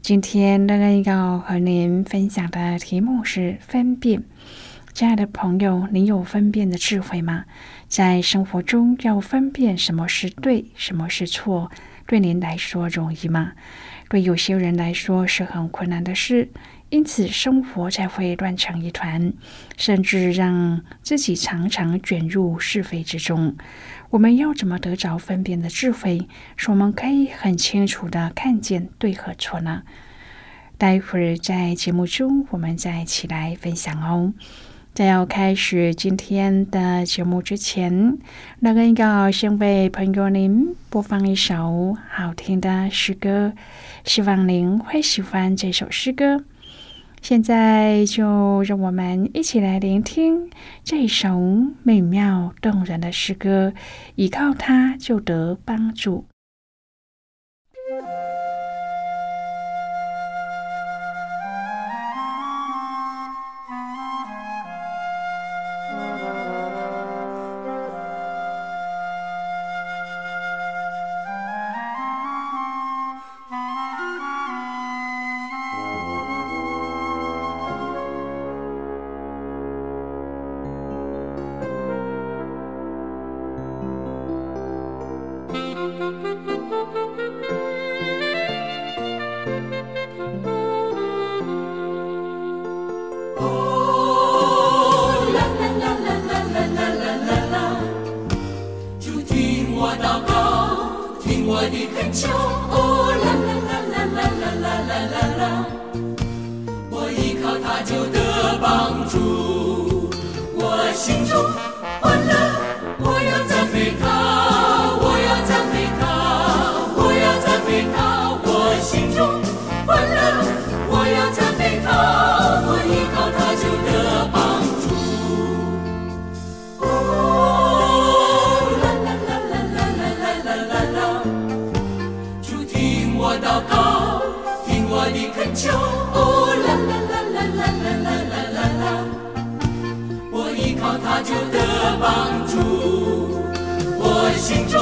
今天乐恩要和您分享的题目是分辨。亲爱的朋友，你有分辨的智慧吗？在生活中要分辨什么是对，什么是错，对您来说容易吗？对有些人来说是很困难的事，因此生活才会乱成一团，甚至让自己常常卷入是非之中。我们要怎么得着分辨的智慧，使我们可以很清楚的看见对和错呢？待会儿在节目中，我们再一起来分享哦。在要开始今天的节目之前，那个要先为朋友您播放一首好听的诗歌，希望您会喜欢这首诗歌。现在就让我们一起来聆听这首美妙动人的诗歌，依靠它就得帮助。就听我祷告，听我的恳求。心中。他就得帮助。我心中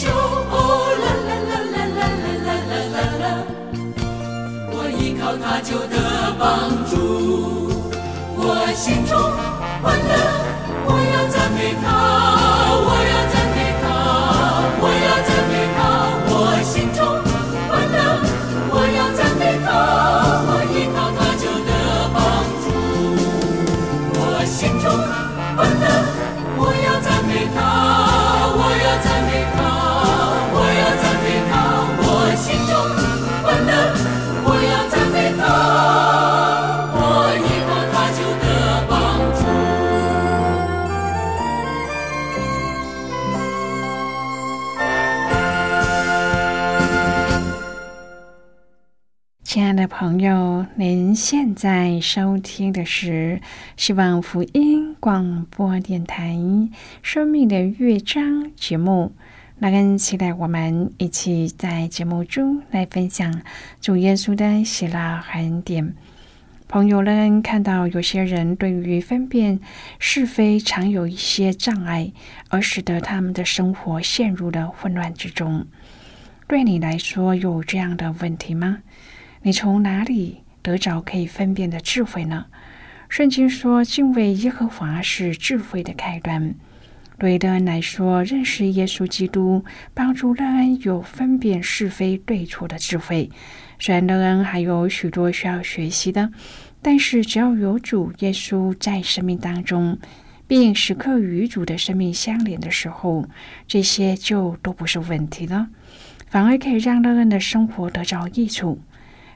求。哦啦啦啦啦啦啦啦啦啦啦，我依靠他就得帮助，我心中欢乐，我要赞美他。的朋友，您现在收听的是希望福音广播电台《生命的乐章》节目。那跟期待我们一起在节目中来分享主耶稣的喜乐和恩典。朋友们看到有些人对于分辨是非常有一些障碍，而使得他们的生活陷入了混乱之中。对你来说有这样的问题吗？你从哪里得着可以分辨的智慧呢？圣经说，敬畏耶和华是智慧的开端。对的人来说，认识耶稣基督，帮助人有分辨是非对错的智慧。虽然人还有许多需要学习的，但是只要有主耶稣在生命当中，并时刻与主的生命相连的时候，这些就都不是问题了，反而可以让人的生活得着益处。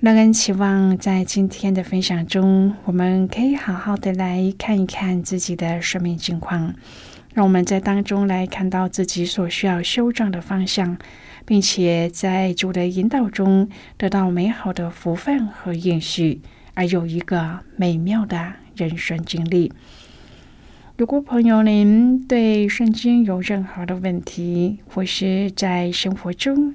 让人期望，在今天的分享中，我们可以好好的来看一看自己的生命境况，让我们在当中来看到自己所需要修正的方向，并且在主的引导中得到美好的福分和应许，而有一个美妙的人生经历。如果朋友您对圣经有任何的问题，或是在生活中，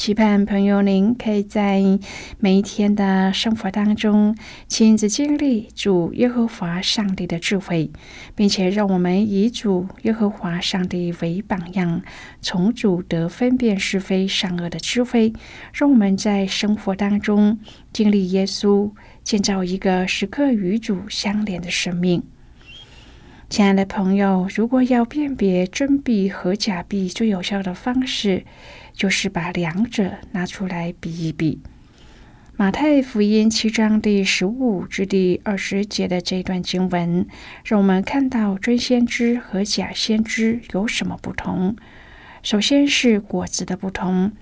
期盼朋友，您可以在每一天的生活当中亲自经历主耶和华上帝的智慧，并且让我们以主耶和华上帝为榜样，从主得分辨是非善恶的智慧，让我们在生活当中经历耶稣，建造一个时刻与主相连的生命。亲爱的朋友，如果要辨别真币和假币，最有效的方式就是把两者拿出来比一比。马太福音七章第十五至第二十节的这段经文，让我们看到真先知和假先知有什么不同。首先是果子的不同，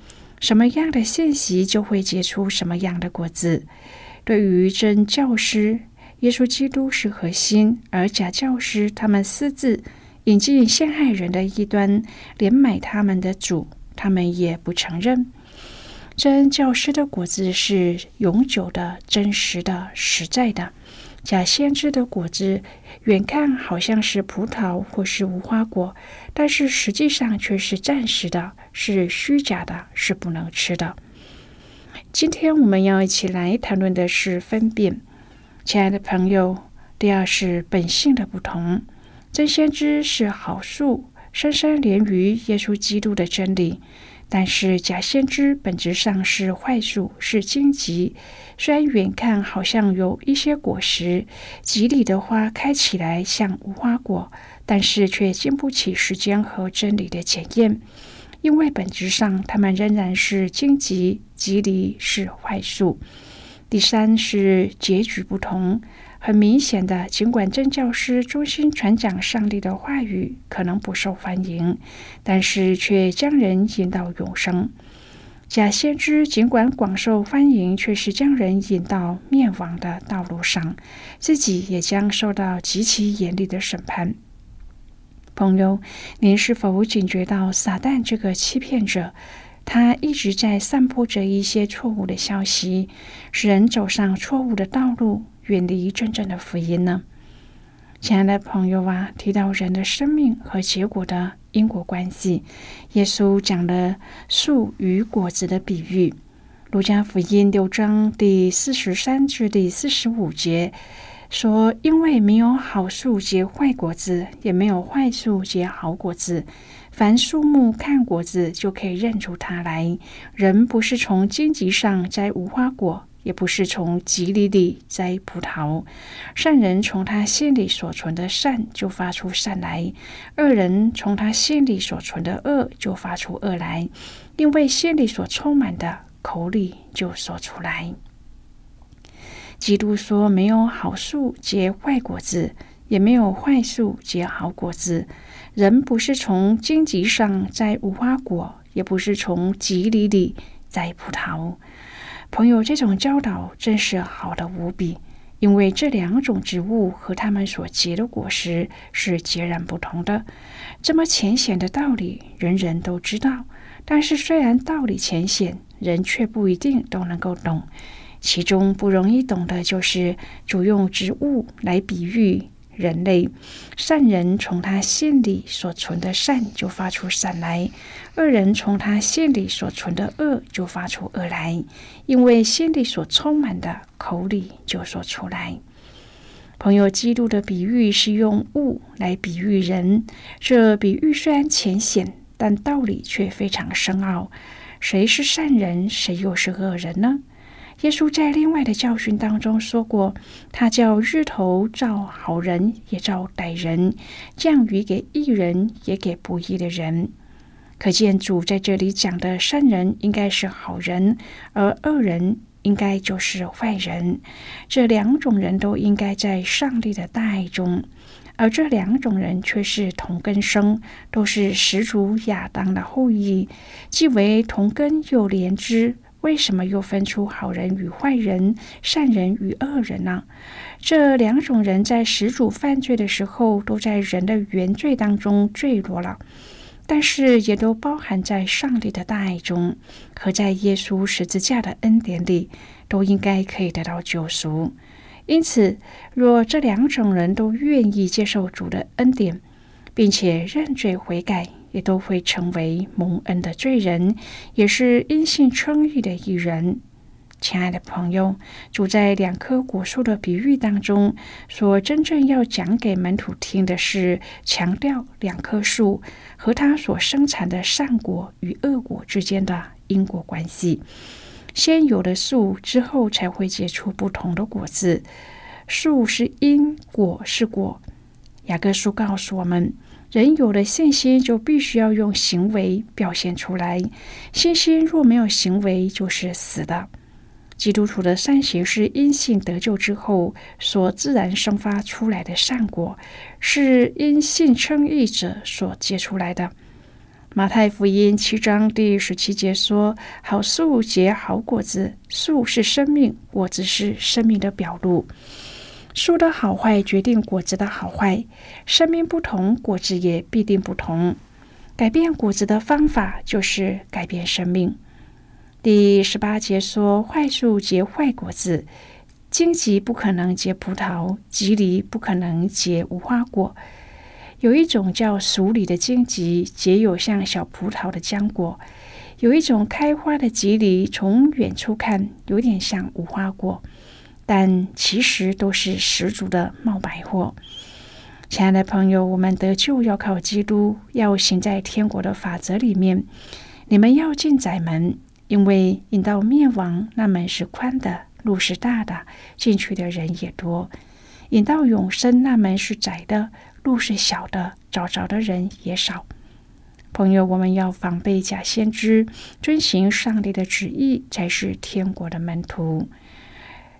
什么样的信息就会结出什么样的果子。对于真教师。耶稣基督是核心，而假教师他们私自引进陷害人的异端，连买他们的主，他们也不承认。真教师的果子是永久的、真实的、实在的；假先知的果子，远看好像是葡萄或是无花果，但是实际上却是暂时的，是虚假的，是不能吃的。今天我们要一起来谈论的是分辨。亲爱的朋友，第二是本性的不同。真先知是好树，深深连于耶稣基督的真理；但是假先知本质上是坏树，是荆棘。虽然远看好像有一些果实，吉里的花开起来像无花果，但是却经不起时间和真理的检验，因为本质上它们仍然是荆棘，吉里是坏树。第三是结局不同，很明显的，尽管真教师忠心传讲上帝的话语，可能不受欢迎，但是却将人引到永生；假先知尽管广受欢迎，却是将人引到灭亡的道路上，自己也将受到极其严厉的审判。朋友，您是否警觉到撒旦这个欺骗者？他一直在散播着一些错误的消息，使人走上错误的道路，远离真正的福音呢？亲爱的朋友啊，提到人的生命和结果的因果关系，耶稣讲了树与果子的比喻。路加福音六章第四十三至第四十五节，说：“因为没有好树结坏果子，也没有坏树结好果子。凡树木看果子，就可以认出它来。人不是从荆棘上摘无花果，也不是从棘里里摘葡萄。善人从他心里所存的善，就发出善来；恶人从他心里所存的恶，就发出恶来。因为心里所充满的，口里就说出来。”基督说：“没有好树结坏果子，也没有坏树结好果子。人不是从荆棘上摘无花果，也不是从棘里里摘葡萄。”朋友，这种教导真是好的无比，因为这两种植物和它们所结的果实是截然不同的。这么浅显的道理，人人都知道。但是，虽然道理浅显，人却不一定都能够懂。其中不容易懂的就是主用植物来比喻人类。善人从他心里所存的善就发出善来，恶人从他心里所存的恶就发出恶来。因为心里所充满的，口里就说出来。朋友，基督的比喻是用物来比喻人，这比喻虽然浅显，但道理却非常深奥。谁是善人，谁又是恶人呢？耶稣在另外的教训当中说过，他叫日头照好人也照歹人，降雨给义人也给不义的人。可见主在这里讲的善人应该是好人，而恶人应该就是坏人。这两种人都应该在上帝的大爱中，而这两种人却是同根生，都是始祖亚当的后裔，既为同根又连枝。为什么又分出好人与坏人、善人与恶人呢？这两种人在始祖犯罪的时候，都在人的原罪当中坠落了，但是也都包含在上帝的大爱中和在耶稣十字架的恩典里，都应该可以得到救赎。因此，若这两种人都愿意接受主的恩典，并且认罪悔改。也都会成为蒙恩的罪人，也是因信称义的一人。亲爱的朋友，主在两棵果树的比喻当中，所真正要讲给门徒听的是，强调两棵树和它所生产的善果与恶果之间的因果关系。先有了树，之后才会结出不同的果子。树是因，果是果。雅各书告诉我们。人有了信心，就必须要用行为表现出来。信心若没有行为，就是死的。基督徒的善行是因信得救之后所自然生发出来的善果，是因信称义者所结出来的。马太福音七章第十七节说：“好树结好果子，树是生命，果子是生命的表露。”树的好坏决定果子的好坏，生命不同，果子也必定不同。改变果子的方法就是改变生命。第十八节说：“坏树结坏果子，荆棘不可能结葡萄，棘藜不可能结无花果。”有一种叫熟里的荆棘，结有像小葡萄的浆果；有一种开花的棘藜，从远处看有点像无花果。但其实都是十足的冒白货。亲爱的朋友，我们得救要靠基督，要行在天国的法则里面。你们要进窄门，因为引到灭亡那门是宽的，路是大的，进去的人也多；引到永生那门是窄的，路是小的，找着的人也少。朋友，我们要防备假先知，遵行上帝的旨意，才是天国的门徒。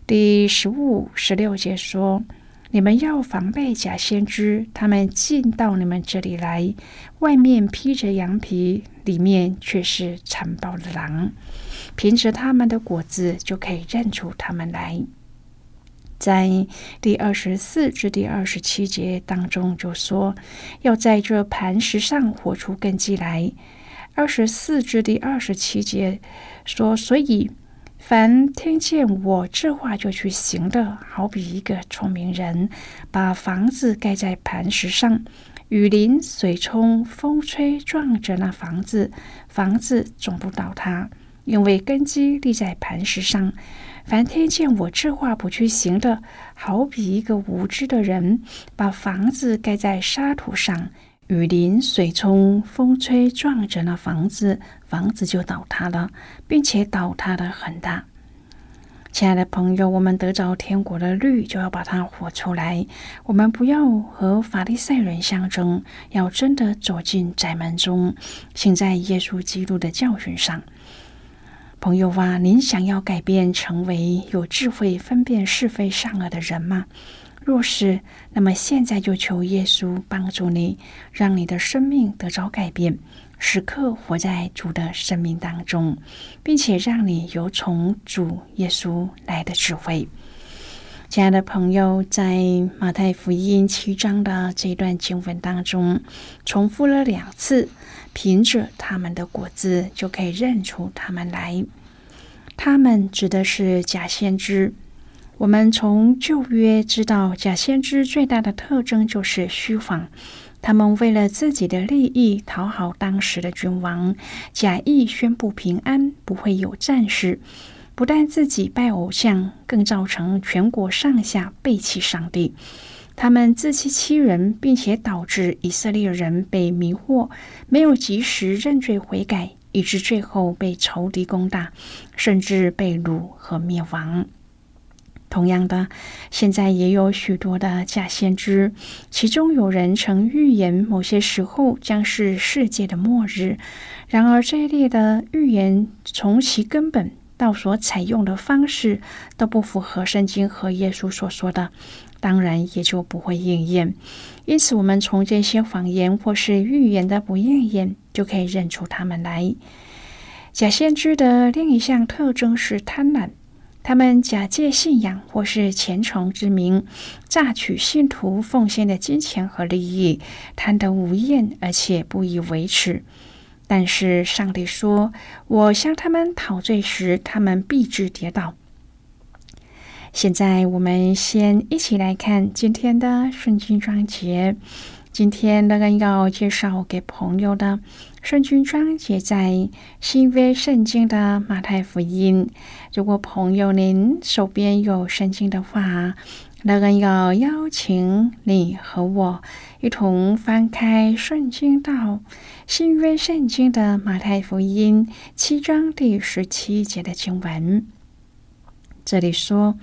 第十五、十六节说：“你们要防备假先知，他们进到你们这里来，外面披着羊皮，里面却是残暴的狼。凭着他们的果子，就可以认出他们来。”在第二十四至第二十七节当中就说：“要在这磐石上活出根基来。”二十四至第二十七节说：“所以。”凡听见我这话就去行的，好比一个聪明人，把房子盖在磐石上，雨淋、水冲、风吹，撞着那房子，房子总不倒塌，因为根基立在磐石上。凡听见我这话不去行的，好比一个无知的人，把房子盖在沙土上，雨淋、水冲、风吹，撞着那房子，房子就倒塌了，并且倒塌的很大。亲爱的朋友，我们得着天国的律，就要把它活出来。我们不要和法利赛人相争，要真的走进窄门中，行在耶稣基督的教训上。朋友啊，您想要改变，成为有智慧、分辨是非善恶的人吗？若是，那么现在就求耶稣帮助你，让你的生命得着改变，时刻活在主的生命当中，并且让你有从主耶稣来的智慧。亲爱的朋友，在马太福音七章的这段经文当中，重复了两次。凭着他们的果子，就可以认出他们来。他们指的是假先知。我们从旧约知道，假先知最大的特征就是虚谎。他们为了自己的利益，讨好当时的君王，假意宣布平安，不会有战事。不但自己拜偶像，更造成全国上下背弃上帝。他们自欺欺人，并且导致以色列人被迷惑，没有及时认罪悔改，以致最后被仇敌攻打，甚至被掳和灭亡。同样的，现在也有许多的假先知，其中有人曾预言某些时候将是世界的末日。然而，这一列的预言从其根本到所采用的方式，都不符合圣经和耶稣所说的。当然也就不会应验，因此我们从这些谎言或是预言的不应验，就可以认出他们来。假先知的另一项特征是贪婪，他们假借信仰或是虔诚之名，榨取信徒奉献的金钱和利益，贪得无厌，而且不以为耻。但是上帝说：“我向他们讨罪时，他们必致跌倒。”现在我们先一起来看今天的圣经章节。今天乐恩要介绍给朋友的圣经章节在新约圣经的马太福音。如果朋友您手边有圣经的话，乐恩要邀请你和我一同翻开圣经到新约圣经的马太福音七章第十七节的经文。这里说：“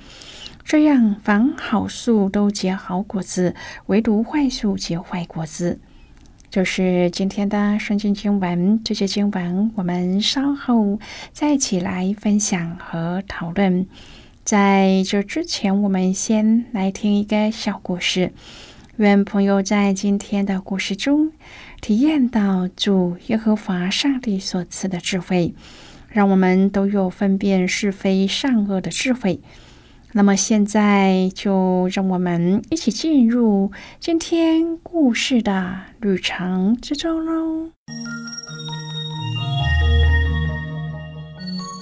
这样，凡好树都结好果子，唯独坏树结坏果子。”这是今天的圣经经文。这些经文我们稍后再一起来分享和讨论。在这之前，我们先来听一个小故事。愿朋友在今天的故事中体验到主耶和华上帝所赐的智慧。让我们都有分辨是非善恶的智慧。那么现在就让我们一起进入今天故事的旅程之中喽。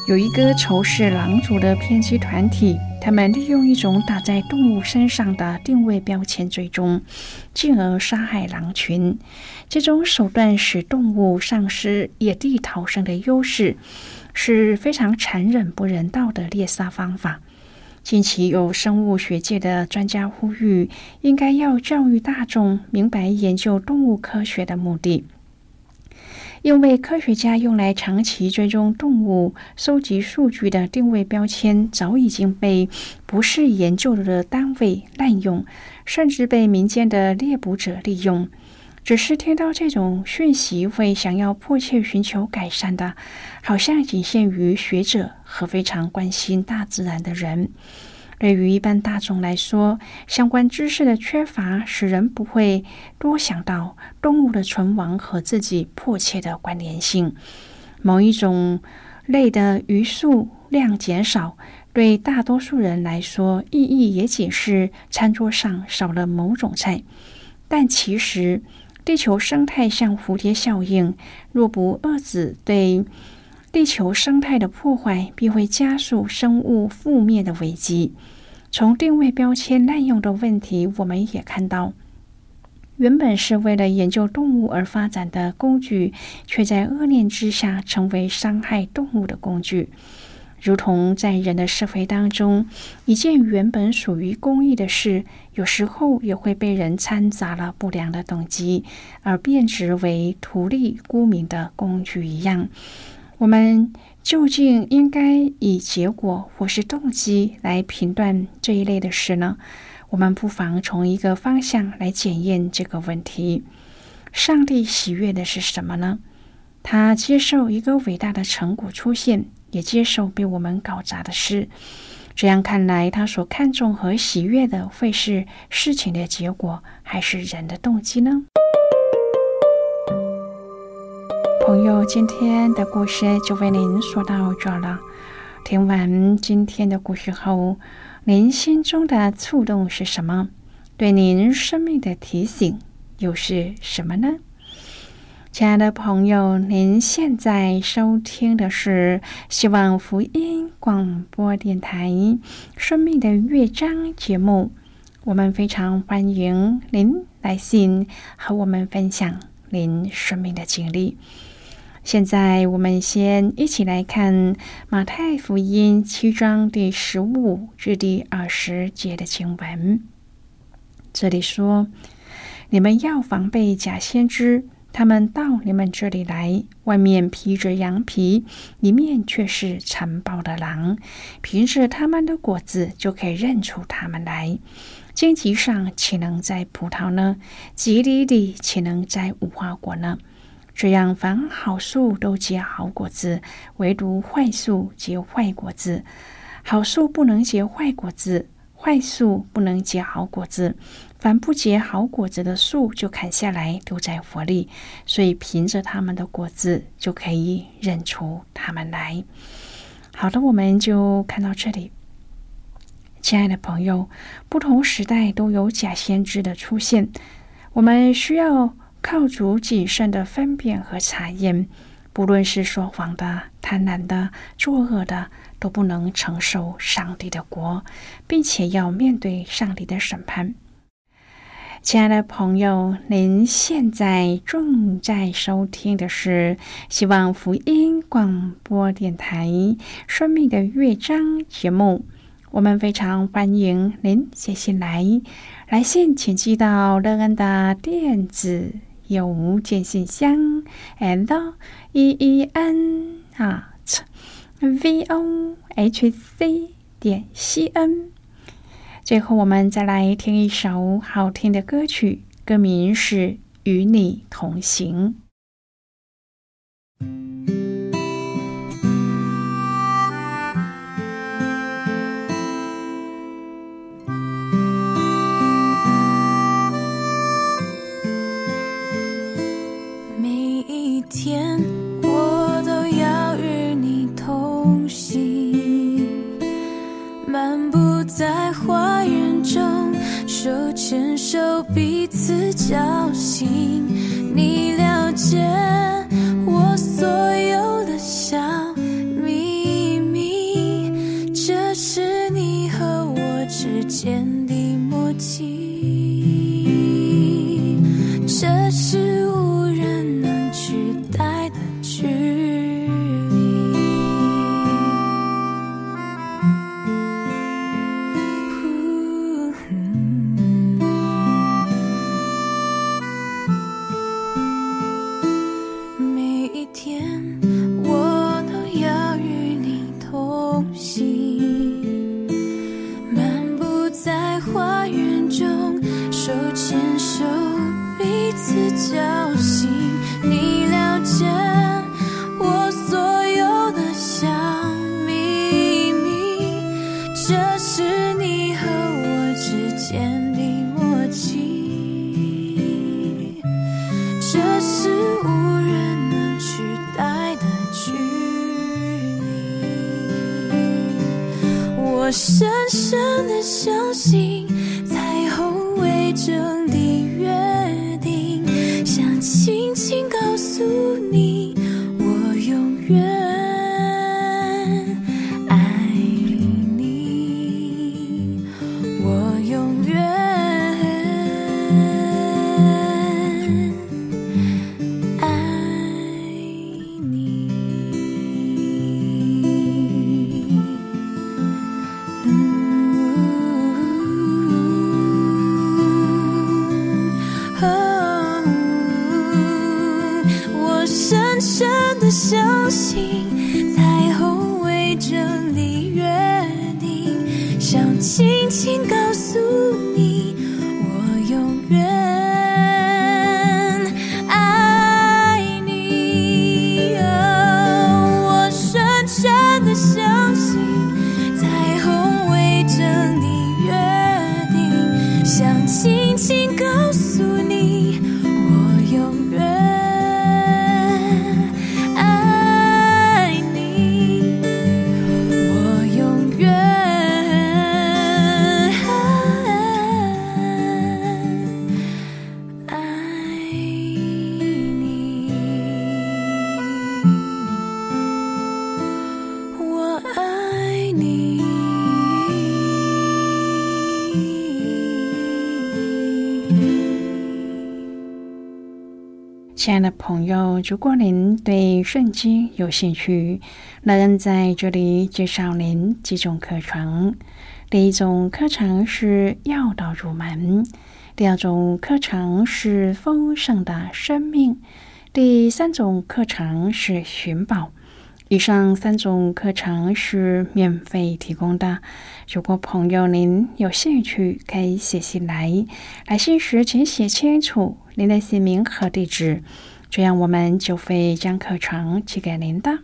有一个仇视狼族的偏激团体，他们利用一种打在动物身上的定位标签追踪，进而杀害狼群。这种手段使动物丧失野地逃生的优势。是非常残忍、不人道的猎杀方法。近期有生物学界的专家呼吁，应该要教育大众明白研究动物科学的目的，因为科学家用来长期追踪动物、收集数据的定位标签，早已经被不是研究的单位滥用，甚至被民间的猎捕者利用。只是听到这种讯息，会想要迫切寻求改善的，好像仅限于学者和非常关心大自然的人。对于一般大众来说，相关知识的缺乏，使人不会多想到动物的存亡和自己迫切的关联性。某一种类的鱼数量减少，对大多数人来说，意义也仅是餐桌上少了某种菜，但其实。地球生态像蝴蝶效应，若不遏制对地球生态的破坏，必会加速生物覆灭的危机。从定位标签滥用的问题，我们也看到，原本是为了研究动物而发展的工具，却在恶念之下成为伤害动物的工具。如同在人的社会当中，一件原本属于公益的事，有时候也会被人掺杂了不良的动机，而变质为图利沽名的工具一样。我们究竟应该以结果或是动机来评断这一类的事呢？我们不妨从一个方向来检验这个问题：上帝喜悦的是什么呢？他接受一个伟大的成果出现。也接受被我们搞砸的事，这样看来，他所看重和喜悦的会是事情的结果，还是人的动机呢？朋友，今天的故事就为您说到这儿了。听完今天的故事后，您心中的触动是什么？对您生命的提醒又是什么呢？亲爱的朋友，您现在收听的是希望福音广播电台《生命的乐章》节目。我们非常欢迎您来信和我们分享您生命的经历。现在，我们先一起来看马太福音七章第十五至第二十节的经文。这里说：“你们要防备假先知。”他们到你们这里来，外面披着羊皮，里面却是残暴的狼。凭着他们的果子，就可以认出他们来。荆棘上岂能摘葡萄呢？棘里里岂能摘无花果呢？这样，凡好树都结好果子，唯独坏树结坏果子。好树不能结坏果子，坏树不能结好果子。凡不结好果子的树，就砍下来丢在火里。所以凭着他们的果子，就可以认出他们来。好的，我们就看到这里。亲爱的朋友，不同时代都有假先知的出现，我们需要靠主谨慎的分辨和查验。不论是说谎的、贪婪的、作恶的，都不能承受上帝的国，并且要面对上帝的审判。亲爱的朋友，您现在正在收听的是希望福音广播电台《生命的乐章》节目。我们非常欢迎您写信来，来信请寄到乐恩的电子邮件信箱：l e e n at v o h c 点 c n。最后，我们再来听一首好听的歌曲，歌名是《与你同行》。每一天彼此交心，你了解相信，彩虹围着你约定，想轻轻告亲爱的朋友，如果您对圣经有兴趣，乐恩在这里介绍您几种课程。第一种课程是要道入门，第二种课程是丰盛的生命，第三种课程是寻宝。以上三种课程是免费提供的。如果朋友您有兴趣，可以写信来。来信时请写清楚您的姓名和地址，这样我们就会将课程寄给您的。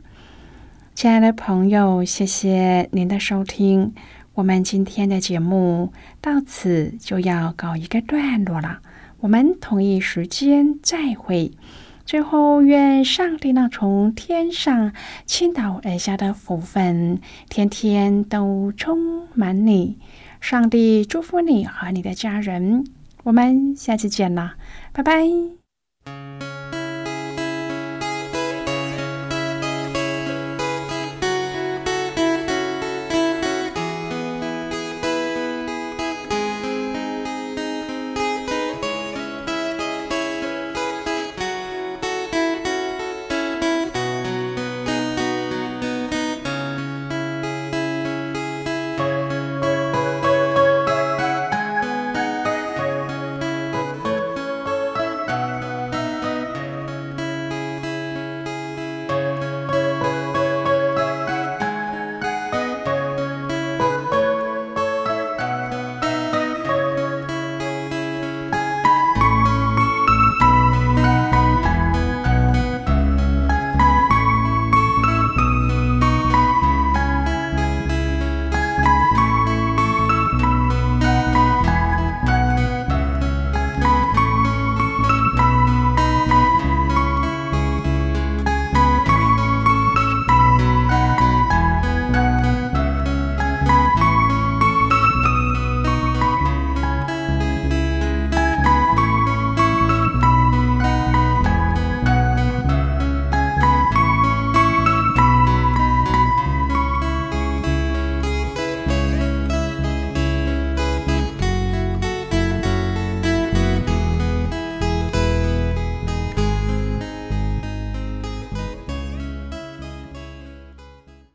亲爱的朋友，谢谢您的收听。我们今天的节目到此就要告一个段落了，我们同一时间再会。最后，愿上帝那从天上倾倒而下的福分，天天都充满你。上帝祝福你和你的家人。我们下次见啦，拜拜。